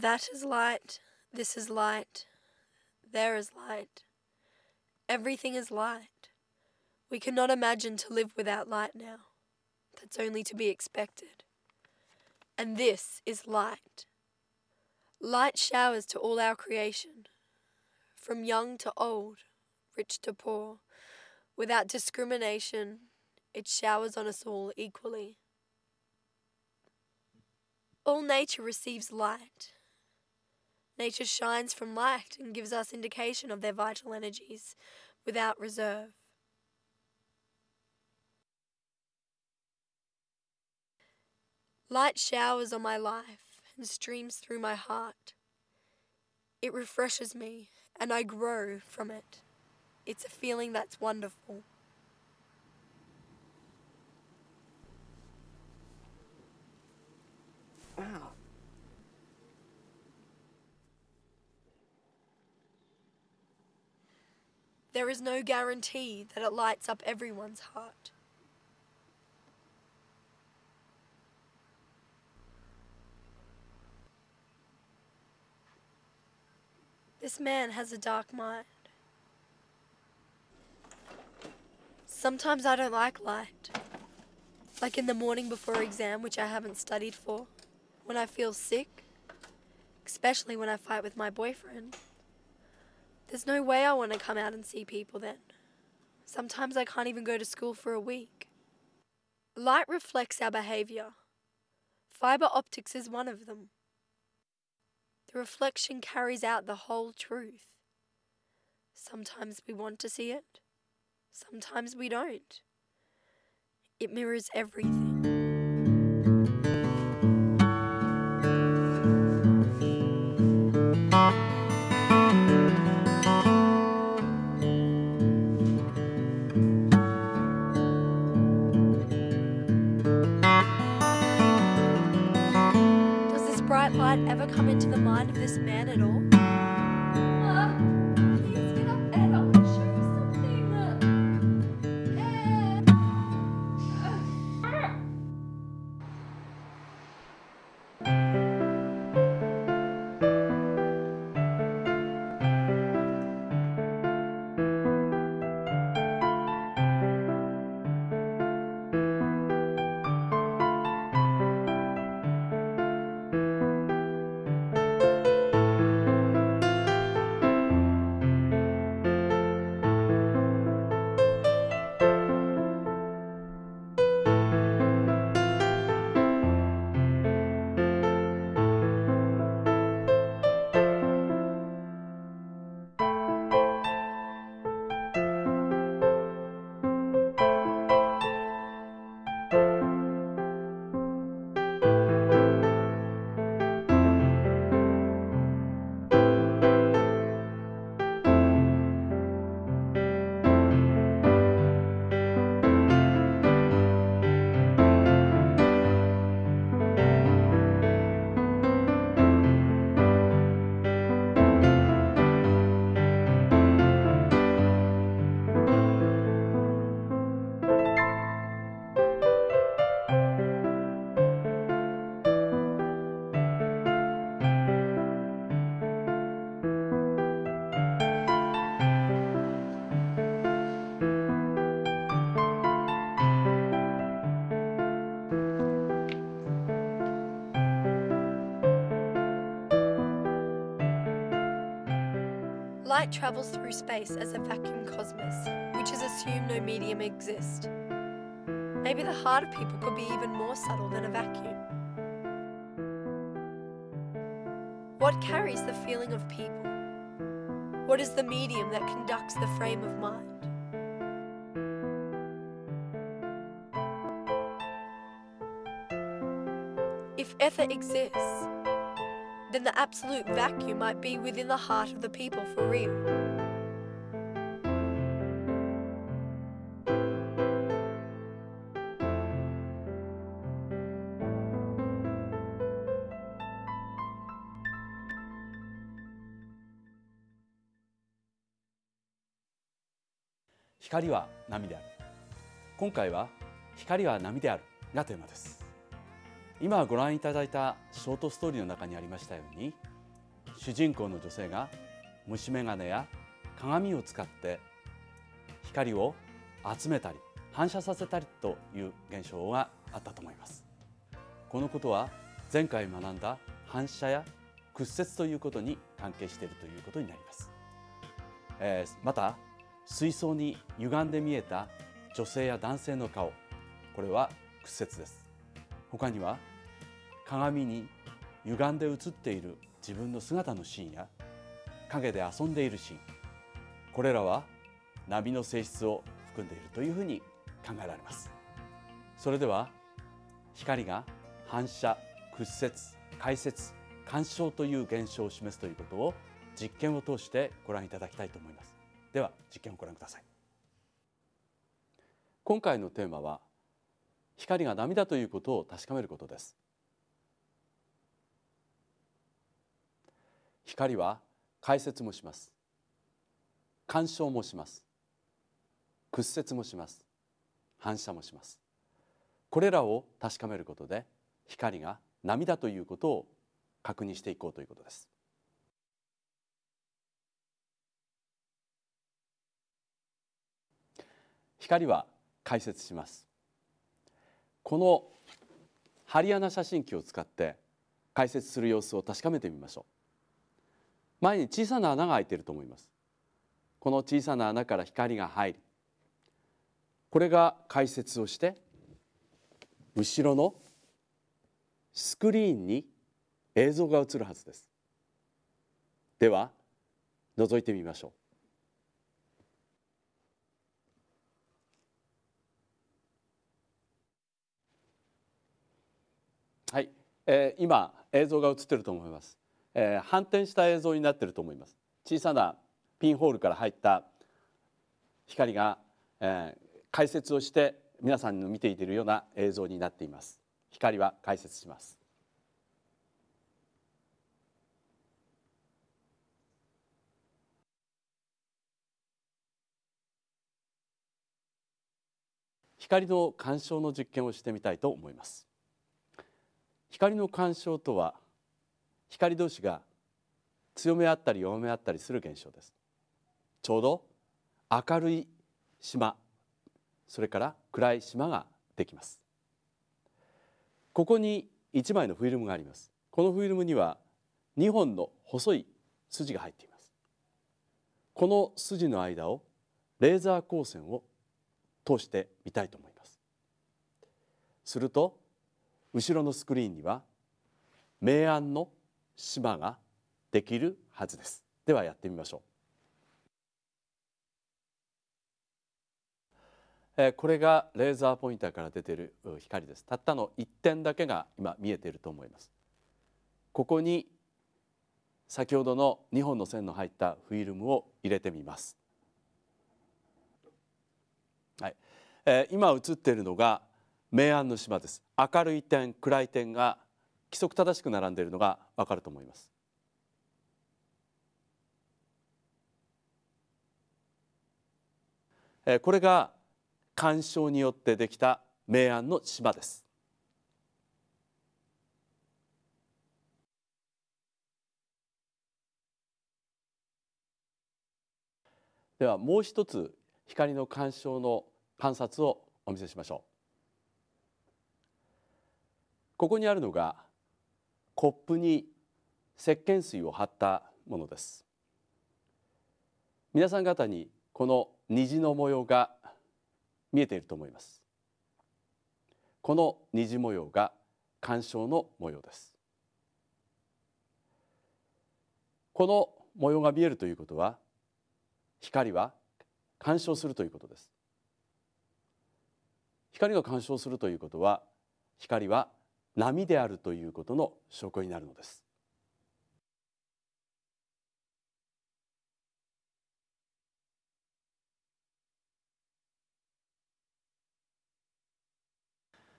That is light, this is light, there is light. Everything is light. We cannot imagine to live without light now. That's only to be expected. And this is light. Light showers to all our creation, from young to old, rich to poor. Without discrimination, it showers on us all equally. All nature receives light. Nature shines from light and gives us indication of their vital energies without reserve. Light showers on my life and streams through my heart. It refreshes me and I grow from it. It's a feeling that's wonderful. Wow. There is no guarantee that it lights up everyone's heart. This man has a dark mind. Sometimes I don't like light. Like in the morning before exam, which I haven't studied for. When I feel sick. Especially when I fight with my boyfriend. There's no way I want to come out and see people then. Sometimes I can't even go to school for a week. Light reflects our behaviour. Fibre optics is one of them. The reflection carries out the whole truth. Sometimes we want to see it, sometimes we don't. It mirrors everything. Light travels through space as a vacuum cosmos, which is assumed no medium exists. Maybe the heart of people could be even more subtle than a vacuum. What carries the feeling of people? What is the medium that conducts the frame of mind? If ether exists, then the absolute vacuum might be within the heart of the people for real. 光は波である今回は光は波であるがテーマです今ご覧いただいたショートストーリーの中にありましたように主人公の女性が虫眼鏡や鏡を使って光を集めたり反射させたりという現象があったと思います。このことは前回学んだ反射や屈折ということに関係しているということになります、えー、また水槽に歪んで見えた女性や男性の顔これは屈折です。他には鏡に歪んで映っている自分の姿のシーンや影で遊んでいるシーンこれらは波の性質を含んでいるというふうに考えられます。それでは光が反射屈折解説干渉という現象を示すということを実験を通してご覧いただきたいと思います。では実験をご覧ください。今回のテーマは光が波だということを確かめることです。光は解説もします。干渉もします。屈折もします。反射もします。これらを確かめることで光が波だということを確認していこうということです。光は解説します。この針穴写真機を使って解説する様子を確かめてみましょう。前に小さな穴が開いていると思います。この小さな穴から光が入りこれが解説をして後ろのスクリーンに映像が映るはずです。では覗いてみましょう。はい、えー、今映像が映っていると思います。えー、反転した映像になっていると思います。小さなピンホールから入った光が、えー、解説をして皆さんの見ているような映像になっています。光は解説します。光の干渉の実験をしてみたいと思います。光の干渉とは光同士が強め合ったり弱め合ったりする現象です。ちょうど明るい島それから暗い島ができます。ここに1枚のフィルムがあります。このフィルムには2本の細い筋が入っています。この筋の間をレーザー光線を通してみたいと思います。すると後ろのスクリーンには明暗の島ができるはずです。ではやってみましょう。えこれがレーザーポインターから出ている光です。たったの1点だけが今見えていると思います。ここに先ほどの2本の線の入ったフィルムを入れてみます。はい、えー、今映っているのが明暗の島です。明るい点暗い点が規則正しく並んでいるのがわかると思います。これが干渉によってできた明暗の島です。ではもう一つ光の干渉の観察をお見せしましょう。ここにあるのがコップに石鹸水を張ったものです。皆さん方にこの虹の模様が見えていると思います。この虹模様が干渉の模様です。この模様が見えるということは光は干渉するということです。光が干渉するということは光は波であるということの証拠になるのです。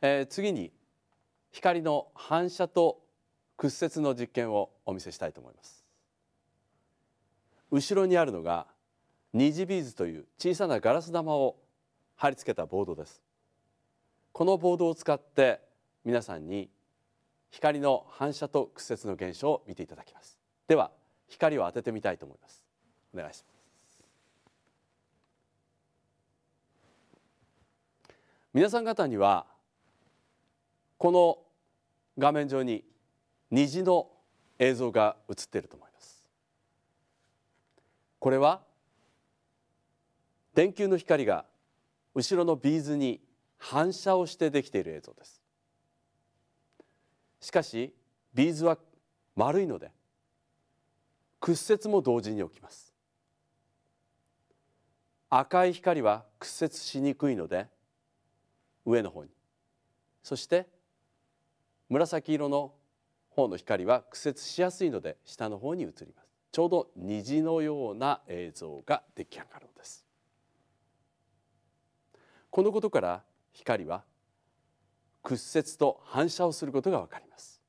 えー、次に光の反射と屈折の実験をお見せしたいと思います。後ろにあるのが虹ビーズという小さなガラス玉を貼り付けたボードです。このボードを使って皆さんに光の反射と屈折の現象を見ていただきます。では光を当ててみたいと思います。お願いします。皆さん方にはこの画面上に虹の映像が映っていると思います。これは電球の光が後ろのビーズに反射をしてできている映像です。しかしビーズは丸いので屈折も同時に起きます。赤い光は屈折しにくいので上の方に。そして紫色の方の光は屈折しやすいので下の方に移ります。ちょうど虹のような映像が出来上がるのです。このことから光は屈折と反射をすることがわかります。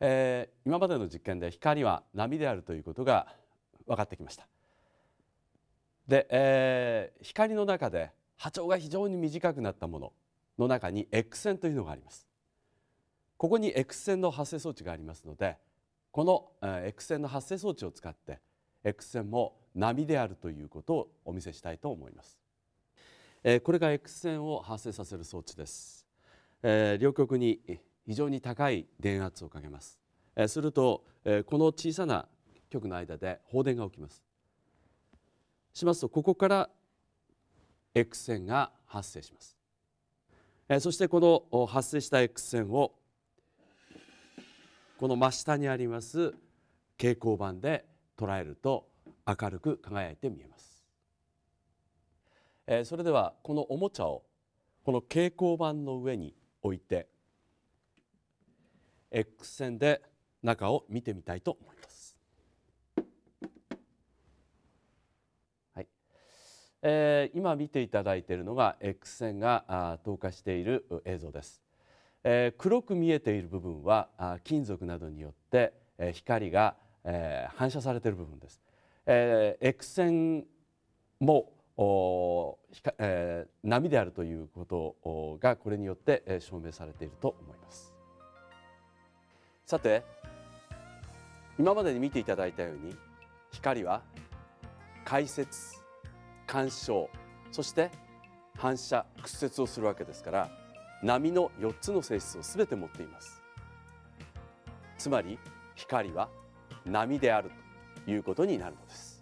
えー、今までの実験で光は波であるということが分かってきました。で、えー、光の中で波長が非常に短くなったものの中に X 線というのがあります。ここに X 線の発生装置がありますのでこの X 線の発生装置を使って X 線も波であるということをお見せしたいと思います。これが X 線を発生させる装置です。両極に非常に高い電圧をかけます。するとこの小さな極の間で放電が起きます。しますとここから X 線が発生します。そしてこの発生した X 線をこの真下にあります蛍光板で捉えると明るく輝いて見えますえそれではこのおもちゃをこの蛍光板の上に置いて X 線で中を見てみたいと思います。はいえー、今見ていただいているのが X 線が透過している映像です。えー、黒く見えている部分は金属などによって、えー、光が、えー、反射されている部分です。えー、X 線もお、えー、波であるということがこれによって証明されていると思います。さて今までに見ていただいたように光は解説干渉そして反射屈折をするわけですから波の4つの性質を全て持っています。つまり光は波であるということになるのです。